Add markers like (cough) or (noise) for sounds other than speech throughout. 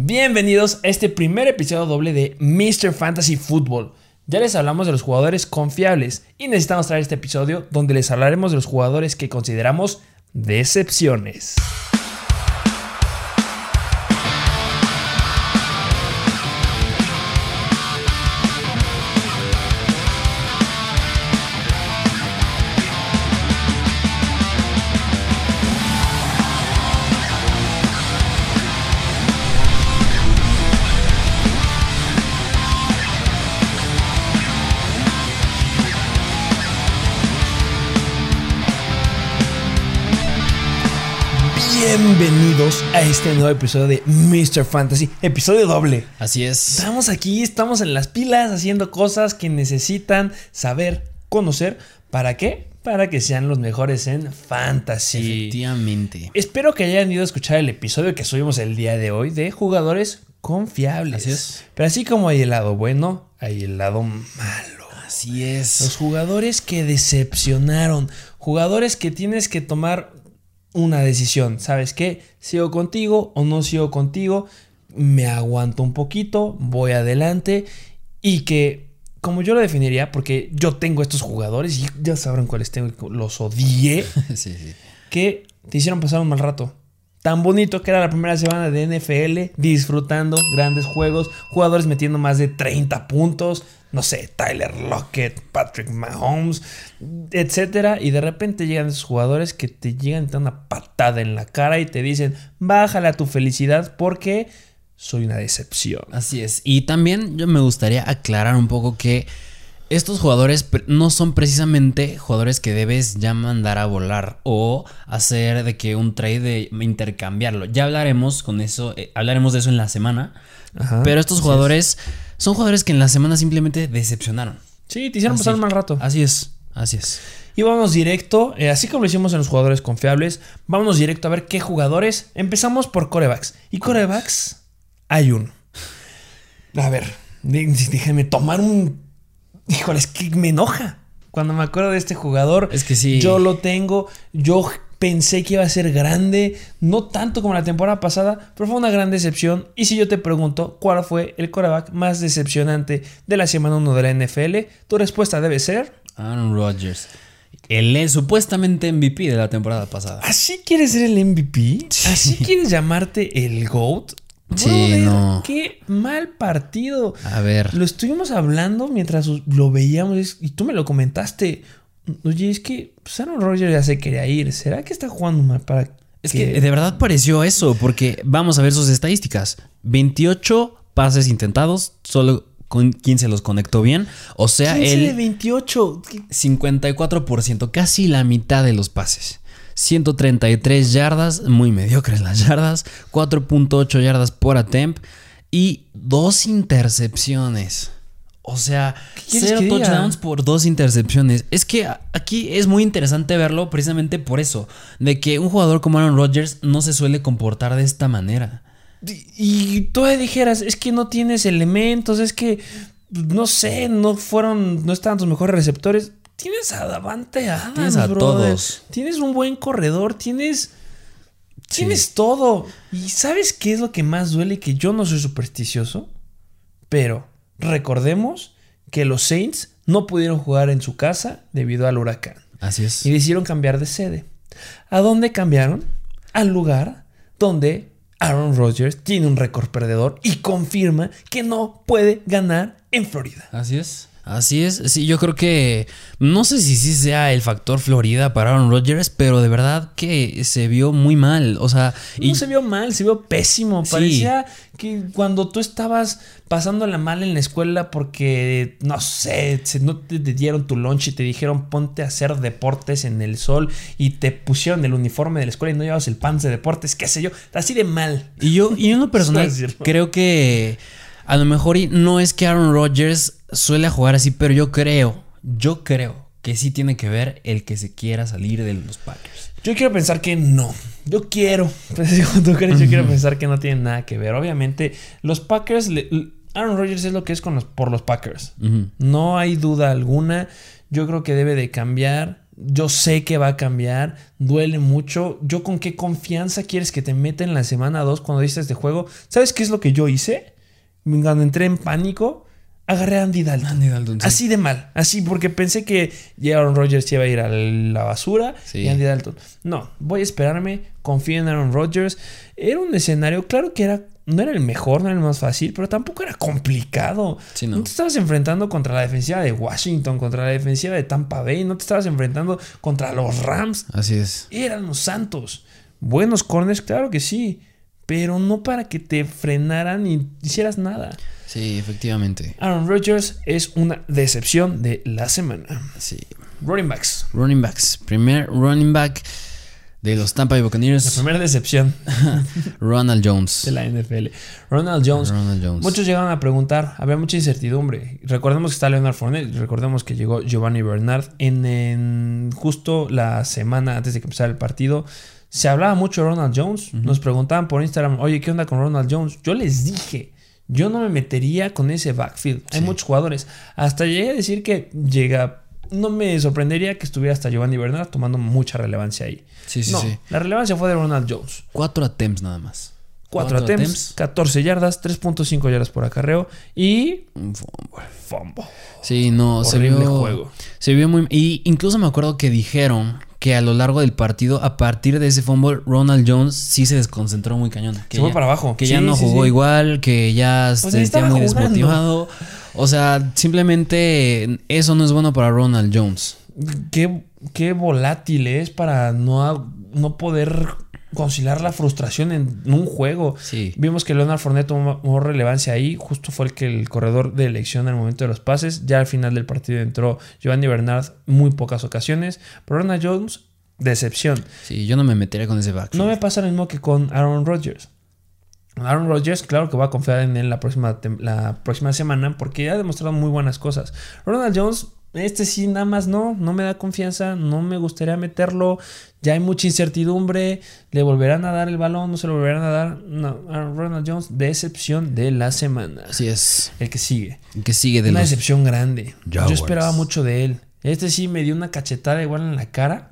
Bienvenidos a este primer episodio doble de Mr. Fantasy Football. Ya les hablamos de los jugadores confiables y necesitamos traer este episodio donde les hablaremos de los jugadores que consideramos decepciones. Bienvenidos a este nuevo episodio de Mr. Fantasy, episodio doble. Así es. Estamos aquí, estamos en las pilas haciendo cosas que necesitan saber, conocer. ¿Para qué? Para que sean los mejores en fantasy. Efectivamente. Espero que hayan ido a escuchar el episodio que subimos el día de hoy de jugadores confiables. Así es. Pero así como hay el lado bueno, hay el lado malo. Así es. Los jugadores que decepcionaron. Jugadores que tienes que tomar una decisión. ¿Sabes qué? ¿Sigo contigo o no sigo contigo? Me aguanto un poquito, voy adelante. Y que, como yo lo definiría, porque yo tengo estos jugadores y ya sabrán cuáles tengo, los odié, (laughs) sí, sí. que te hicieron pasar un mal rato. Tan bonito que era la primera semana de NFL, disfrutando grandes juegos, jugadores metiendo más de 30 puntos, no sé, Tyler Lockett, Patrick Mahomes, etcétera, y de repente llegan esos jugadores que te llegan te dan una patada en la cara y te dicen, "Bájale a tu felicidad porque soy una decepción." Así es. Y también yo me gustaría aclarar un poco que estos jugadores no son precisamente jugadores que debes ya mandar a volar o hacer de que un trade de intercambiarlo. Ya hablaremos con eso, eh, hablaremos de eso en la semana. Ajá, pero estos jugadores son jugadores que en la semana simplemente decepcionaron. Sí, te hicieron Así- pasar un mal rato. Así es, así es. Y vámonos directo, eh, así como lo hicimos en los jugadores confiables, vámonos directo a ver qué jugadores. Empezamos por corebacks. Y corebacks, hay uno. A ver, déjenme tomar un... Híjole, es que me enoja. Cuando me acuerdo de este jugador, Es que sí. yo lo tengo, yo pensé que iba a ser grande, no tanto como la temporada pasada, pero fue una gran decepción. Y si yo te pregunto cuál fue el coreback más decepcionante de la semana 1 de la NFL, tu respuesta debe ser... Aaron Rodgers. El eh, supuestamente MVP de la temporada pasada. ¿Así quieres ser el MVP? ¿Así quieres llamarte el GOAT? Sí, Brother, no. Qué mal partido. A ver. Lo estuvimos hablando mientras lo veíamos y tú me lo comentaste. Oye, es que pues, Aaron Rodgers ya se quería ir. ¿Será que está jugando mal para Es que de verdad pareció eso, porque vamos a ver sus estadísticas. 28 pases intentados, solo con 15 los conectó bien. O sea, 15 de él 28? 54%, casi la mitad de los pases. 133 yardas, muy mediocres las yardas, 4.8 yardas por attempt y dos intercepciones. O sea, ¿Qué quieres cero touchdowns por dos intercepciones. Es que aquí es muy interesante verlo precisamente por eso, de que un jugador como Aaron Rodgers no se suele comportar de esta manera. Y tú me dijeras, es que no tienes elementos, es que no sé, no fueron, no estaban tus mejores receptores. Tienes a Davante Adams, Tienes a brother. todos. Tienes un buen corredor, tienes. Tienes todo. ¿Y sabes qué es lo que más duele? Que yo no soy supersticioso. Pero recordemos que los Saints no pudieron jugar en su casa debido al huracán. Así es. Y decidieron cambiar de sede. ¿A dónde cambiaron? Al lugar donde Aaron Rodgers tiene un récord perdedor y confirma que no puede ganar en Florida. Así es. Así es. Sí, yo creo que. No sé si sí sea el factor Florida para Aaron Rodgers, pero de verdad que se vio muy mal. O sea. No se vio mal, se vio pésimo. Sí. Parecía que cuando tú estabas pasándola mal en la escuela porque, no sé, se- no te, te dieron tu lunch y te dijeron ponte a hacer deportes en el sol y te pusieron el uniforme de la escuela y no llevabas el pants de deportes, qué sé yo, así de mal. Y yo, y en lo (laughs) personal, creo que a lo mejor y no es que Aaron Rodgers suele jugar así, pero yo creo, yo creo que sí tiene que ver el que se quiera salir de los Packers. Yo quiero pensar que no. Yo quiero. (laughs) Pues, digo, ¿tú crees? Yo quiero pensar que no tiene nada que ver. Obviamente, los Packers. le- Aaron Rodgers es lo que es con los, por los Packers. No hay duda alguna. Yo creo que debe de cambiar. Yo sé que va a cambiar, duele mucho. ¿Yo con qué confianza quieres que te meta en la semana 2 cuando dices este juego? ¿Sabes qué es lo que yo hice? Cuando entré en pánico, agarré a Andy Dalton. Andy Dalton, sí. Así de mal, así porque pensé que Aaron Rodgers iba a ir a la basura Sí. y Andy Dalton. No, voy a esperarme, confío en Aaron Rodgers. Era un escenario, claro que era, no era el mejor, no era el más fácil, pero tampoco era complicado. Sí, no. no te estabas enfrentando contra la defensiva de Washington, contra la defensiva de Tampa Bay, no te estabas enfrentando contra los Rams. Así es. Eran los Santos. Buenos corners, claro que sí, pero no para que te frenaran y hicieras nada. Sí, efectivamente. Aaron Rodgers es una decepción de la semana. Sí. Running backs. Running backs. Primer running back de los Tampa Bay La Buccaneers, primera decepción (laughs) Ronald Jones. de la NFL. Ronald Jones. Ronald Jones. Muchos llegaron a preguntar, había mucha incertidumbre. Recordemos que está Leonard Fournette, recordemos que llegó Giovanni Bernard en, en justo la semana antes de que empezara el partido. Se hablaba mucho de Ronald Jones. Nos preguntaban por Instagram, oye, ¿qué onda con Ronald Jones? Yo les dije, yo no me metería con ese backfield. Hay muchos jugadores. Hasta llegué a decir que llega. No me sorprendería que estuviera hasta Giovanni Bernard tomando mucha relevancia ahí. Sí, sí, no, sí. la relevancia fue de Ronald Jones. Cuatro attempts nada más. 4 attempts, 14 yardas, 3.5 yardas por acarreo y Un fumble. fumble. Sí, no, se vio. juego. Se vio muy. Y incluso me acuerdo que dijeron que a lo largo del partido, a partir de ese fumble, Ronald Jones sí se desconcentró muy cañón. Que Se fue ya- para abajo. Que Sí, ya no sí, jugó sí. igual, que ya Pues se sentía muy jugando. desmotivado. O sea, simplemente eso no es bueno para Ronald Jones. Qué, qué volátil es para no, no poder conciliar la frustración en un juego. Sí. Vimos que Leonard Fournette tomó relevancia ahí. Justo fue el que el corredor de elección en el momento de los pases. Ya al final del partido entró Giovanni Bernard muy pocas ocasiones. Pero Ronald Jones, decepción. Sí, yo no me metería con ese backfield. No me pasa lo mismo que con Aaron Rodgers. Aaron Rodgers, claro que va a confiar en él la próxima, la próxima semana porque ha demostrado muy buenas cosas. Ronald Jones, este sí, nada más no, no me da confianza, no me gustaría meterlo. Ya hay mucha incertidumbre. ¿Le volverán a dar el balón? ¿No se lo volverán a dar? No, Aaron Ronald Jones, decepción de la semana. Así es. El que sigue. Que sigue de Una los. decepción grande. Yo esperaba mucho de él. Este sí me dio una cachetada igual en la cara.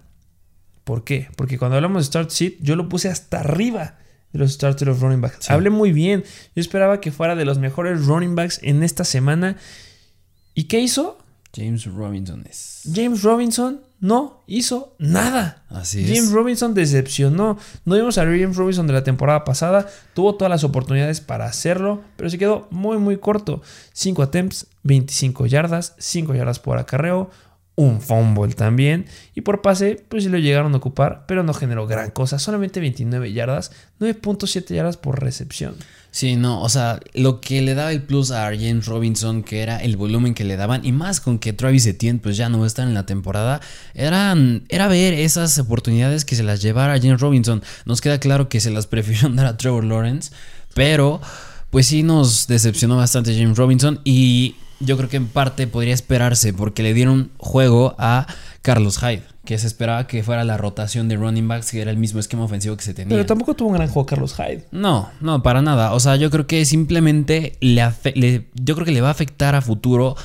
¿Por qué? Porque cuando hablamos de Start Seat, yo lo puse hasta arriba de los starters of running backs. Sí. Hablé muy bien. Yo esperaba que fuera de los mejores running backs en esta semana. ¿Y qué hizo? James Robinson es. James Robinson no hizo nada. Así James es. Robinson decepcionó. No vimos a James Robinson de la temporada pasada. Tuvo todas las oportunidades para hacerlo, pero se quedó muy, muy corto. 5 attempts, 25 yardas, 5 yardas por acarreo, un fumble también. Y por pase, pues sí lo llegaron a ocupar, pero no generó gran cosa. Solamente 29 yardas, 9.7 yardas por recepción. Sí, no, o sea, lo que le daba el plus a James Robinson, que era el volumen que le daban, y más con que Travis Etienne pues ya no está en la temporada, eran, era ver esas oportunidades que se las llevara a James Robinson. Nos queda claro que se las (laughs) prefirieron dar a Trevor Lawrence, pero pues sí nos decepcionó bastante James Robinson y yo creo que en parte podría esperarse porque le dieron juego a Carlos Hyde, que se esperaba que fuera la rotación de running backs, que era el mismo esquema ofensivo que se tenía. Pero tampoco tuvo un gran juego Carlos Hyde. No, no, para nada. O sea, yo creo que simplemente le, yo creo que le va a afectar a futuro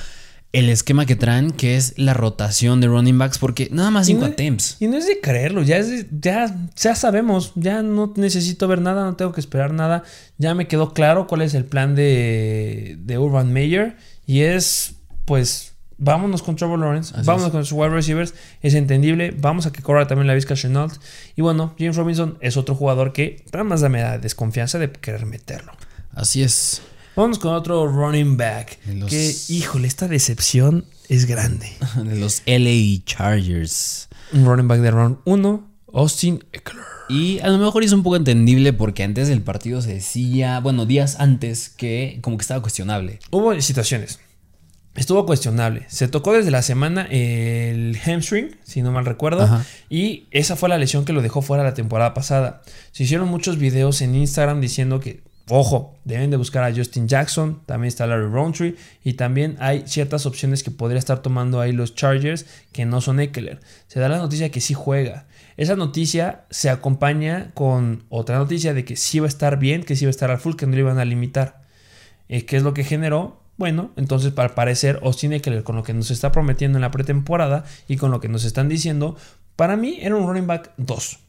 el esquema que traen, que es la rotación de running backs, porque nada más Y 5 no- attempts. Y no es de creerlo, ya, es de- ya, ya sabemos, ya no necesito ver nada, no tengo que esperar nada. Ya me quedó claro cuál es el plan de, de Urban Meyer y es, pues, vámonos con Trevor Lawrence, Así vámonos es. con sus wide receivers, es entendible, vamos a que corra también la Vizca Chenault. Y bueno, James Robinson es otro jugador que nada más me da desconfianza de querer meterlo. Así es. Vamos con otro running back, los- que, híjole, esta decepción es grande. (laughs) De los LA Chargers. Un running back de round 1, Austin Eckler. Y a lo mejor es un poco entendible porque antes del partido se decía, bueno, días antes, que como que estaba cuestionable. Hubo situaciones. Estuvo cuestionable. Se tocó desde la semana el hamstring, si no mal recuerdo. Ajá. Y esa fue la lesión que lo dejó fuera la temporada pasada. Se hicieron muchos videos en Instagram diciendo que, ojo, deben de buscar a Justin Jackson. También está Larry Roundtree. Y también hay ciertas opciones que podría estar tomando ahí los Chargers que no son Eckler. Se da la noticia que sí juega. Esa noticia se acompaña con otra noticia de que sí va a estar bien, que sí va a estar al full, que no le iban a limitar. Eh, ¿Qué es lo que generó? Bueno, entonces para parecer Austin Eckler con lo que nos está prometiendo en la pretemporada y con lo que nos están diciendo, para mí era un running back 2.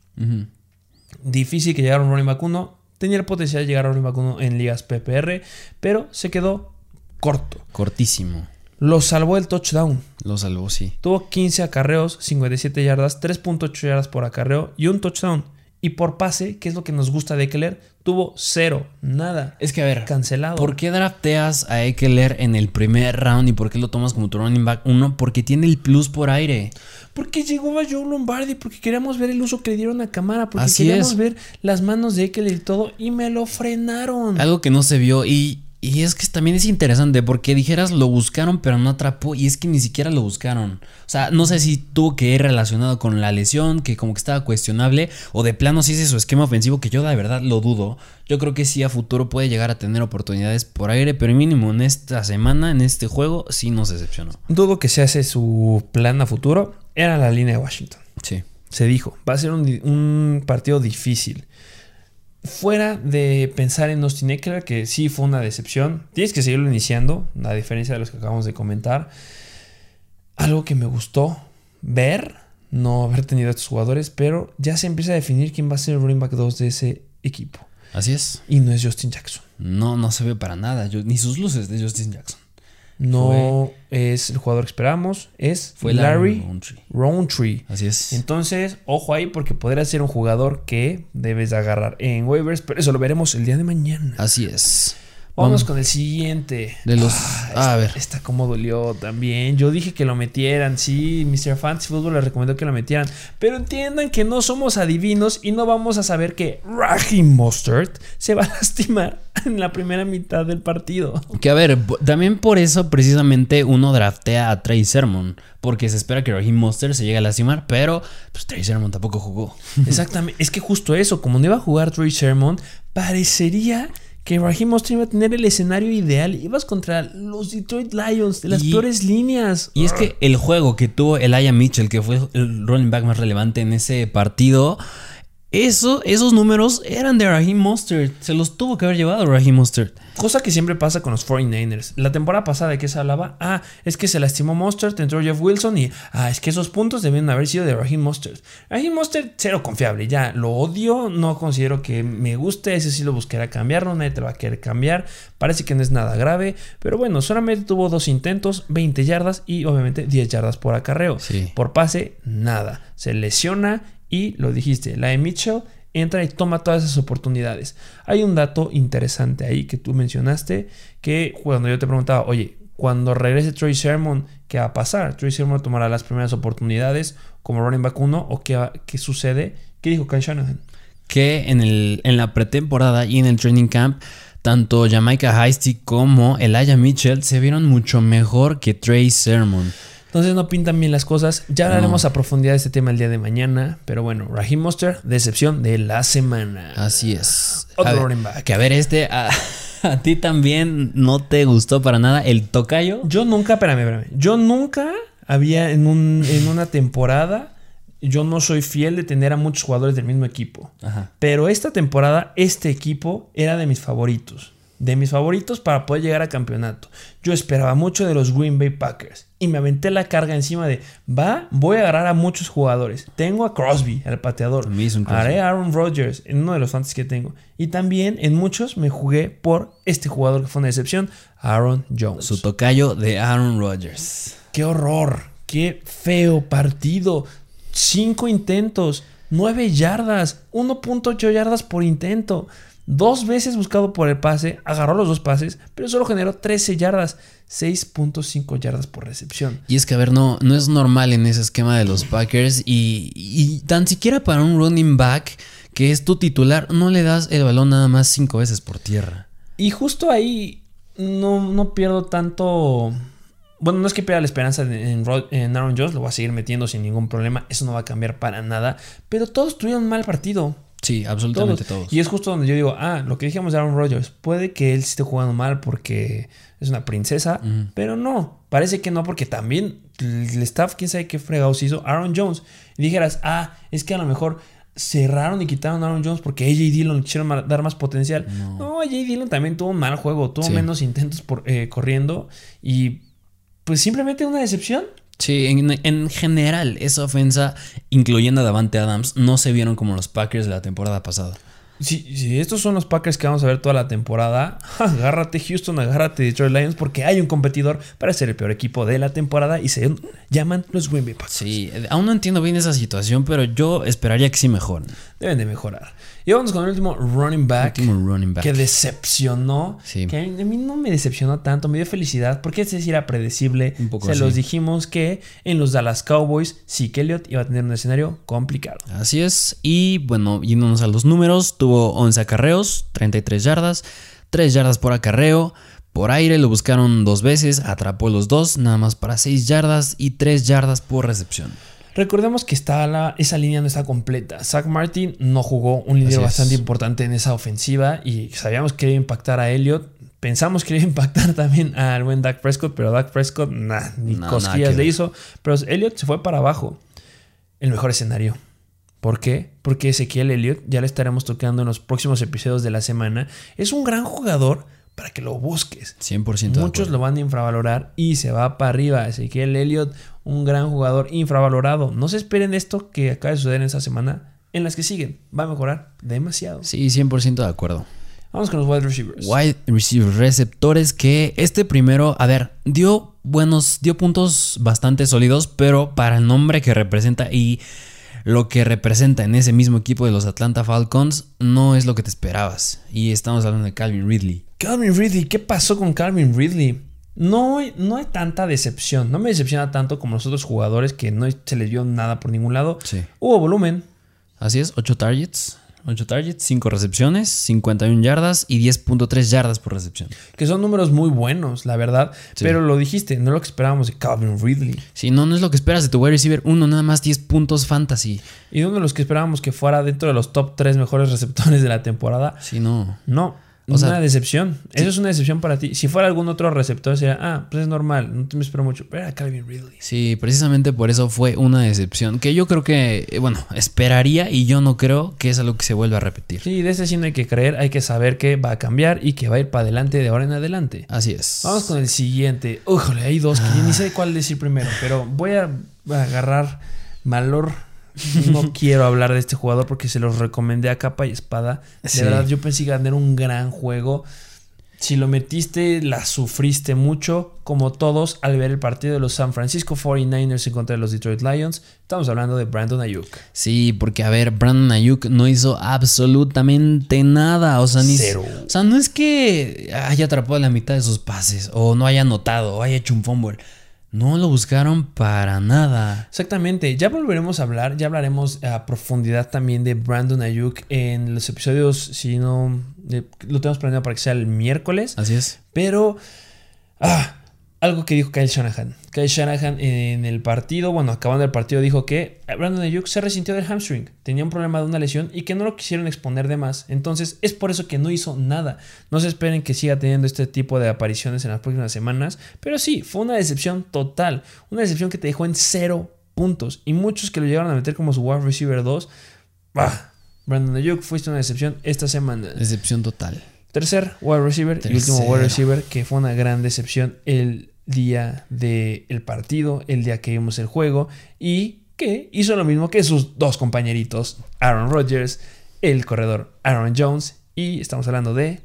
Difícil que llegara un running back 1. Tenía el potencial de llegar a running back 1 en ligas PPR, pero se quedó corto. Cortísimo. Lo salvó el touchdown. Lo salvó, sí. Tuvo 15 acarreos, 57 yardas, 3.8 yardas por acarreo y un touchdown. Y por pase, que es lo que nos gusta de Eckler, tuvo cero, nada. Es que a ver, cancelado. ¿Por qué drafteas a Eckler en el primer round y por qué lo tomas como tu running back? Uno, porque tiene el plus por aire. Porque llegó a Joe Lombardi, porque queríamos ver el uso que le dieron a cámara, porque Así queríamos es. ver las manos de Eckler y todo, y me lo frenaron. Algo que no se vio y, y es que también es interesante porque dijeras lo buscaron pero no atrapó y es que ni siquiera lo buscaron. O sea, no sé si tuvo que ir relacionado con la lesión, que como que estaba cuestionable, o de plano si es su esquema ofensivo, que yo de verdad lo dudo. Yo creo que sí a futuro puede llegar a tener oportunidades por aire, pero mínimo en esta semana, en este juego, sí nos decepcionó. Dudo que se hace su plan a futuro. Era la línea de Washington. Sí. Se dijo, va a ser un, un partido difícil. Fuera de pensar en Austin Eckler, que sí fue una decepción, tienes que seguirlo iniciando, a diferencia de los que acabamos de comentar. Algo que me gustó ver, no haber tenido a estos jugadores, pero ya se empieza a definir quién va a ser el running back 2 de ese equipo. Así es. Y no es Justin Jackson. No, no se ve para nada. Yo- ni sus luces de Justin Jackson. No es el jugador que esperamos, es Fue Larry Rountree. Roundtree. Así es. Entonces, ojo ahí porque podría ser un jugador que debes de agarrar en waivers, pero eso lo veremos el día de mañana. Así es. Vamos con el siguiente. De los. Ah, a ver. Esta como dolió también. Yo dije que lo metieran, sí, Mr. Fantasy Football les recomendó que lo metieran, pero entiendan que no somos adivinos y no vamos a saber que Raheem Mostert se va a (laughs) lastimar en la primera mitad del partido. Que a ver, también por eso precisamente uno draftea a Trey Sermon. Porque se espera que Raheem Monster se llegue a lastimar, pero pues Trey Sermon tampoco jugó. (laughs) Exactamente, es que justo eso, como no iba a jugar Trey Sermon, parecería que Raheem Mostert iba a tener el escenario ideal. Ibas contra los Detroit Lions de las Y- peores líneas. Y es que el juego que tuvo Elijah Mitchell, que fue el running back más relevante en ese partido, eso, esos números eran de Raheem Mostert. Se los tuvo que haber llevado Raheem Mostert. Cosa que siempre pasa con los 49ers. La temporada pasada de que se hablaba, ah, es que se lastimó Mostert, entró Jeff Wilson y, ah, es que esos puntos debían haber sido de Raheem Mostert. Raheem Mostert, cero confiable, ya, lo odio, no considero que me guste, ese sí lo buscaré cambiarlo, nadie te lo va a querer cambiar, parece que no es nada grave, pero bueno, solamente tuvo dos intentos, 20 yardas y obviamente 10 yardas por acarreo. Sí. Por pase, nada. Se lesiona y lo dijiste, la de Mitchell entra y toma todas esas oportunidades. Hay un dato interesante ahí que tú mencionaste, que cuando yo te preguntaba, oye, cuando regrese Troy Sermon, ¿qué va a pasar? Troy Sermon tomará las primeras oportunidades como running back 1 o qué, qué sucede? ¿Qué dijo Kyle Shanahan? que en, el, en la pretemporada y en el training camp, tanto Jamaica Heisty como Elijah Mitchell se vieron mucho mejor que Trey Sermon. Entonces no pintan bien las cosas. Ya No. hablaremos a profundidad de este tema el día de mañana. Pero bueno, Raheem Mostert, decepción de la semana. Así es. Otro running back. Que a ver, este a, (laughs) a ti también no te gustó para nada el tocayo. Yo nunca, espérame, espérame. Yo nunca había en, un, en una temporada. Yo no soy fiel de tener a muchos jugadores del mismo equipo. Ajá. Pero esta temporada, este equipo era de mis favoritos. De mis favoritos para poder llegar a campeonato. Yo esperaba mucho de los Green Bay Packers. Y me aventé la carga encima de, va, voy a agarrar a muchos jugadores. Tengo a Crosby, al pateador. Crosby. Haré a Aaron Rodgers en uno de los fantasy que tengo. Y también en muchos me jugué por este jugador que fue una decepción, Aaron Jones. Su tocayo de Aaron Rodgers. ¡Qué horror! ¡Qué feo partido! Cinco intentos, nueve yardas, 1.8 yardas por intento. Dos veces buscado por el pase, agarró los dos pases, pero solo generó 13 yardas, 6.5 yardas por recepción. Y es que, a ver, no, no es normal en ese esquema de los Packers. Y, y tan siquiera para un running back que es tu titular, no le das el balón nada más cinco veces por tierra. Y justo ahí no, no pierdo tanto. Bueno, no es que pierda la esperanza en, en Aaron Jones, lo voy a seguir metiendo sin ningún problema. Eso no va a cambiar para nada. Pero todos tuvieron un mal partido. Sí, absolutamente todos. Y es justo donde yo digo, ah, lo que dijimos de Aaron Rodgers, puede que él esté jugando mal porque es una princesa, pero no, parece que no, porque también el staff, quién sabe qué fregados hizo Aaron Jones. Y dijeras, ah, es que a lo mejor cerraron y quitaron a Aaron Jones porque AJ Dillon le quisieron dar más potencial. No, AJ Dillon también tuvo un mal juego, tuvo Sí. menos intentos por, eh, corriendo y pues simplemente una decepción. Sí, en, en general, esa ofensa, incluyendo a Davante Adams, no se vieron como los Packers de la temporada pasada. Si, si estos son los Packers que vamos a ver toda la temporada, (laughs) agárrate Houston, agárrate Detroit Lions porque hay un competidor para ser el peor equipo de la temporada y se llaman los Green Bay Packers. Sí, aún no entiendo bien esa situación, pero yo esperaría que sí mejoren. Deben de mejorar. Y vamos con el último running back. Último running back. que decepcionó. Sí. Que a mí, no me decepcionó tanto, me dio felicidad porque ese sí era predecible. Un poco Se así. los dijimos que en los Dallas Cowboys, sí que Elliott iba a tener un escenario complicado. Así es. Y bueno, yéndonos a los números, tuvo 11 acarreos, 33 yardas, 3 yardas por acarreo. Por aire lo buscaron dos veces, atrapó los dos, nada más para 6 yardas y 3 yardas por recepción. Recordemos que está la, esa línea no está completa. Zach Martin no jugó un líder bastante importante en esa ofensiva y sabíamos que iba a impactar a Elliott. Pensamos que iba a impactar (laughs) también al buen Dak Prescott, pero Dak Prescott, nah, ni No, cosquillas le ver. hizo. Pero Elliott se fue para abajo. El mejor escenario. ¿Por qué? Porque Ezequiel Elliott, ya le estaremos tocando en los próximos episodios de la semana, es un gran jugador para que lo busques. 100% de Muchos lo van a infravalorar y se va para arriba. Ezequiel Elliott, un gran jugador infravalorado. No se esperen esto que acaba de suceder en esta semana. En las que siguen, va a mejorar demasiado. Sí, 100% de acuerdo. Vamos con los wide receivers. Wide receiver receptores que este primero, a ver, dio buenos, dio puntos bastante sólidos, pero para el nombre que representa y lo que representa en ese mismo equipo de los Atlanta Falcons no es lo que te esperabas. Y estamos hablando de Calvin Ridley. Calvin Ridley, ¿qué pasó con Calvin Ridley? No, hay- no hay tanta decepción. No me decepciona tanto como los otros jugadores que no se les dio nada por ningún lado. Sí. Hubo volumen. Así es, 8 targets. 8 targets, 5 recepciones, 51 yardas y 10.3 yardas por recepción. Que son números muy buenos, la verdad. Sí. Pero lo dijiste, no es lo que esperábamos de Calvin Ridley. Si no, no es lo que esperas de tu wide receiver. Uno, nada más 10 puntos fantasy. Y uno de los que esperábamos que fuera dentro de los top 3 mejores receptores de la temporada. Si no. No, O sea, una decepción. Eso es una decepción para ti. Si fuera algún otro receptor, sería, ah, pues es normal, no te me espero mucho. Pero era Calvin Ridley. Sí, precisamente por eso fue una decepción. Que yo creo que, eh, bueno, esperaría y yo no creo que es algo que se vuelva a repetir. Sí, de ese sí no hay que creer, hay que saber que va a cambiar y que va a ir para adelante de ahora en adelante. Así es. Vamos con el siguiente. Újole, hay dos que ni sé cuál decir primero, pero voy a agarrar valor. No (laughs) quiero hablar de este jugador porque se los recomendé a capa y espada. De Sí. verdad, yo pensé que tener un gran juego. Si lo metiste, la sufriste mucho, como todos, al ver el partido de los San Francisco 49ers en contra de los Detroit Lions. Estamos hablando de Brandon Ayuk. Sí, porque a ver, Brandon Ayuk no hizo absolutamente nada. O sea, ni. Cero. O sea, no es que haya atrapado la mitad de sus pases, o no haya anotado, o haya hecho un fumble. No lo buscaron para nada. Exactamente, ya volveremos a hablar, ya hablaremos a profundidad también de Brandon Ayuk en los episodios, si no, lo tenemos planeado para que sea el miércoles, Así es. pero ah, algo que dijo Kyle Shanahan. Kyle Shanahan en el partido, bueno, acabando el partido dijo que Brandon Ayuk se resintió del hamstring, tenía un problema de una lesión y que no lo quisieron exponer de más, entonces es por eso que no hizo nada. No se esperen que siga teniendo este tipo de apariciones en las próximas semanas, pero sí, fue una decepción total, una decepción que te dejó en cero puntos y muchos que lo llegaron a meter como su wide receiver 2. Bah, Brandon Ayuk fuiste una decepción esta semana. Decepción total. Tercer wide receiver y último wide receiver que fue una gran decepción el día del partido, el día que vimos el juego y que hizo lo mismo que sus dos compañeritos, Aaron Rodgers, el corredor Aaron Jones y estamos hablando de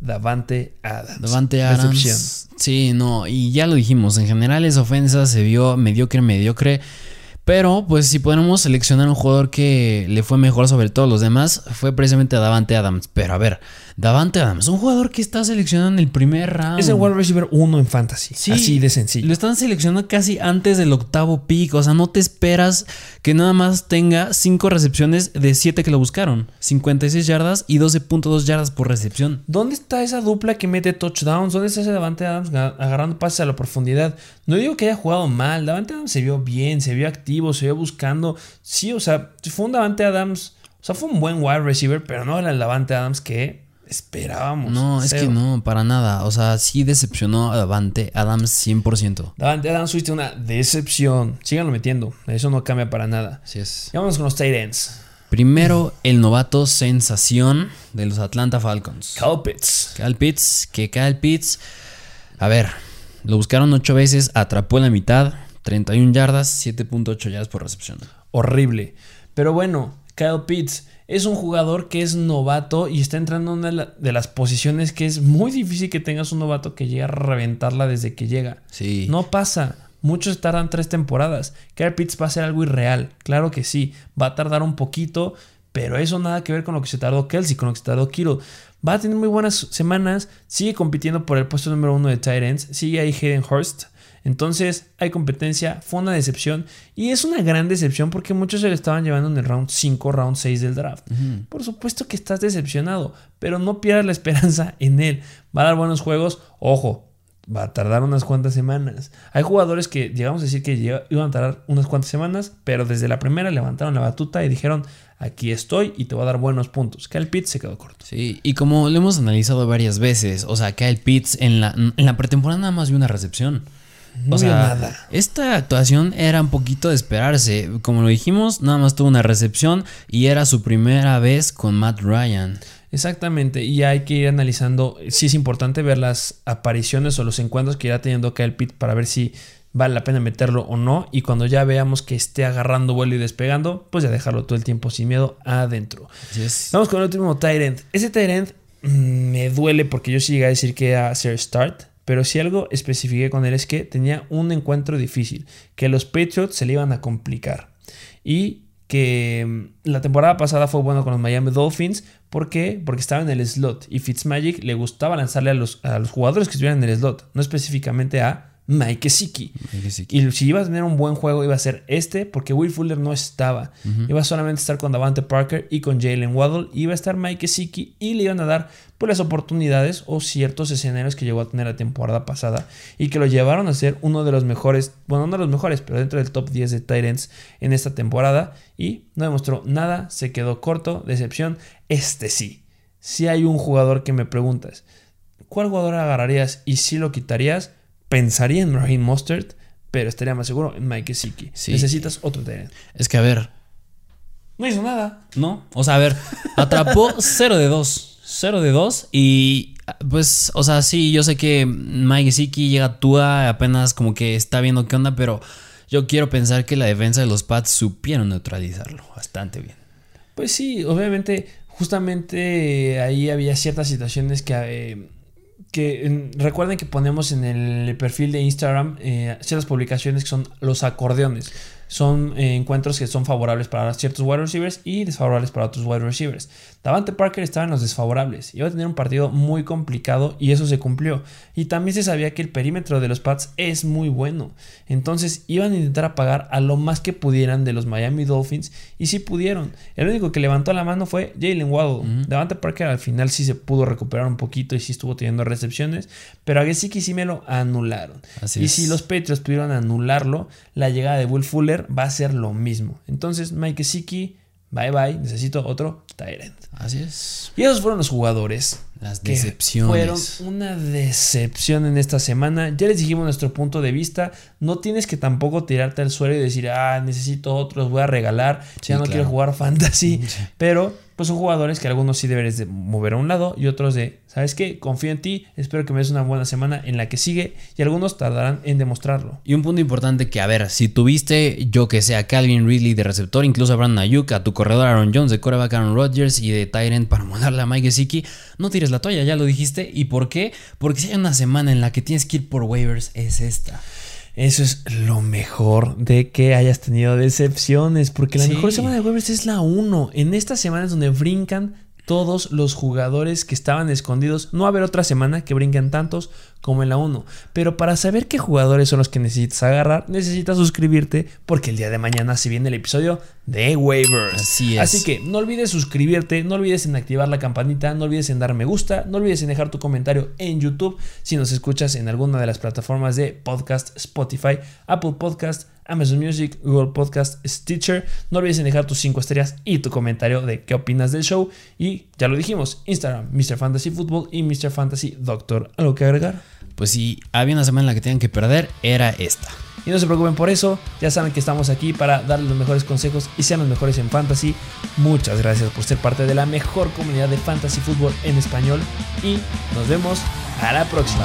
Davante Adams. Davante Adams. Sí, no, y ya lo dijimos, en general esa ofensa se vio mediocre, mediocre. Pero, pues, si podemos seleccionar un jugador que le fue mejor sobre todos los demás, fue precisamente a Davante Adams. Pero a ver, Davante Adams, un jugador que está seleccionado en el primer round. Es el wide receiver 1 en fantasy. Sí, así de sencillo. Lo están seleccionando casi antes del octavo pick. O sea, no te esperas que nada más tenga 5 recepciones de 7 que lo buscaron. 56 yardas y 12.2 yardas por recepción. ¿Dónde está esa dupla que mete touchdowns? ¿Dónde está ese Davante Adams ga- agarrando pases a la profundidad? No digo que haya jugado mal. Davante Adams se vio bien, se vio activo, se vio buscando. Sí, o sea, fue un Davante Adams. O sea, fue un buen wide receiver, pero no era el Davante Adams que esperábamos. No, es que no, para nada. O sea, sí decepcionó a Davante Adams 100%. Davante Adams fuiste una decepción. Síganlo metiendo. Eso no cambia para nada. Así es. Y vámonos con los tight ends. Primero, el novato sensación de los Atlanta Falcons. Cal Pitts. Cal Pitts, que Cal Pitts, a ver, lo buscaron ocho veces, atrapó en la mitad, 31 yardas, 7.8 yardas por recepción. Horrible. Pero bueno, Kyle Pitts es un jugador que es novato y está entrando en una de las posiciones que es muy difícil que tengas un novato que llegue a reventarla desde que llega. Sí. No pasa. Muchos tardan tres temporadas. Kyle Pitts va a ser algo irreal. Claro que sí. Va a tardar un poquito. Pero eso nada que ver con lo que se tardó Kelsey, con lo que se tardó Kittle. Va a tener muy buenas semanas. Sigue compitiendo por el puesto número uno de Titans. Sigue ahí Hayden Hurst. Entonces hay competencia, fue una decepción y es una gran decepción porque muchos se le estaban llevando en el round 5, round 6 del draft. Por supuesto que estás decepcionado, pero no pierdas la esperanza en él. Va a dar buenos juegos, ojo, va a tardar unas cuantas semanas. Hay jugadores que llegamos a decir que iban a tardar unas cuantas semanas, pero desde la primera levantaron la batuta y dijeron, aquí estoy y te voy a dar buenos puntos. Kyle Pitts se quedó corto. Sí, y como lo hemos analizado varias veces, o sea, Kyle Pitts en la, en la pretemporada nada más vio una recepción. No o sea, nada. esta actuación era un poquito de esperarse. Como lo dijimos, nada más tuvo una recepción y era su primera vez con Matt Ryan. Exactamente, y hay que ir analizando, sí es importante ver las apariciones o los encuentros que irá teniendo Kyle Pitt para ver si vale la pena meterlo o no, y cuando ya veamos que esté agarrando vuelo y despegando, pues ya dejarlo todo el tiempo sin miedo adentro. Vamos con el último Tyrant. Ese Tyrant mm, me duele porque yo sí llegué a decir que era hacer start, pero si algo especifiqué con él es que tenía un encuentro difícil, que los Patriots se le iban a complicar. Y que mm, la temporada pasada fue bueno con los Miami Dolphins. ¿Por qué? Porque estaba en el slot y Fitzmagic le gustaba lanzarle a los, a los jugadores que estuvieran en el slot, no específicamente a Mike Gesicki. Y si iba a tener un buen juego, iba a ser este, porque Will Fuller no estaba. Iba solamente a estar con Davante Parker y con Jalen Waddle. Iba a estar Mike Gesicki y le iban a dar pues, las oportunidades o ciertos escenarios que llegó a tener la temporada pasada y que lo llevaron a ser uno de los mejores, bueno, no de los mejores, pero dentro del top 10 de Titans en esta temporada. Y no demostró nada, se quedó corto, decepción. Este sí. Si hay un jugador que me preguntas, ¿cuál jugador agarrarías y si lo quitarías? Pensaría en Raheem Mustard, pero estaría más seguro en Mike Gesicki. Necesitas otro TN. Es que a ver. No hizo nada. No. O sea, a ver. Atrapó (laughs) 0 de 2. 0 de 2. Y pues, o sea, sí, yo sé que Mike Gesicki llega a Tua apenas como que está viendo qué onda, pero yo quiero pensar que la defensa de los Pats supieron neutralizarlo bastante bien. Pues sí, obviamente, justamente ahí había ciertas situaciones que. Eh, que recuerden que ponemos en el perfil de Instagram eh, ciertas publicaciones que son los acordeones son eh, encuentros que son favorables para ciertos wide receivers y desfavorables para otros wide receivers. Davante Parker estaba en los desfavorables. Iba a tener un partido muy complicado y eso se cumplió. Y también se sabía que el perímetro de los Pats es muy bueno. Entonces iban a intentar apagar a lo más que pudieran de los Miami Dolphins y sí pudieron. El único que levantó la mano fue Jalen Waddle. Davante Parker al final sí se pudo recuperar un poquito y sí estuvo teniendo recepciones, pero a Gesicki sí me lo anularon. y si los Patriots pudieron anularlo, la llegada de Will Fuller va a ser lo mismo. Entonces, Mike Siki, bye bye, necesito otro Tyrant. Así es. Y esos fueron los jugadores. Las decepciones. Fueron una decepción en esta semana. Ya les dijimos nuestro punto de vista. No tienes que tampoco tirarte al suelo y decir, ah, necesito otros, voy a regalar. ya no quiero jugar fantasy. (laughs) Pero pues son jugadores que algunos sí deberes de mover a un lado y otros de, ¿sabes qué? Confío en ti, espero que me des una buena semana en la que sigue y algunos tardarán en demostrarlo. Y un punto importante que, a ver, si tuviste, yo que sea Calvin Ridley de receptor, incluso a Brandon Ayuk, a tu corredor Aaron Jones, de coreback Aaron Rodgers y de Tyrant para mandarle a Mike Gesicki, no tires la toalla, ya lo dijiste. ¿Y por qué? Porque si hay una semana en la que tienes que ir por waivers, es esta. Eso es lo mejor de que hayas tenido decepciones, porque la mejor semana de waivers es la 1. En estas semanas donde brincan todos los jugadores que estaban escondidos. No va a haber otra semana que brinquen tantos como en la 1. Pero para saber qué jugadores son los que necesitas agarrar, necesitas suscribirte porque el día de mañana se viene el episodio de waivers. Así es. Así que no olvides suscribirte, no olvides en activar la campanita, no olvides en dar me gusta, no olvides en dejar tu comentario en YouTube si nos escuchas en alguna de las plataformas de podcast, Spotify, Apple Podcast, Amazon Music, Google Podcast, Stitcher. No olvides en dejar tus 5 estrellas y tu comentario de qué opinas del show. Y ya lo dijimos, Instagram, Mr. Fantasy Football y Mr. Fantasy Doctor. ¿Algo que agregar? Pues si había una semana en la que tenían que perder, era esta. Y no se preocupen por eso, ya saben que estamos aquí para darles los mejores consejos y sean los mejores en fantasy. Muchas gracias por ser parte de la mejor comunidad de fantasy fútbol en español y nos vemos a la próxima.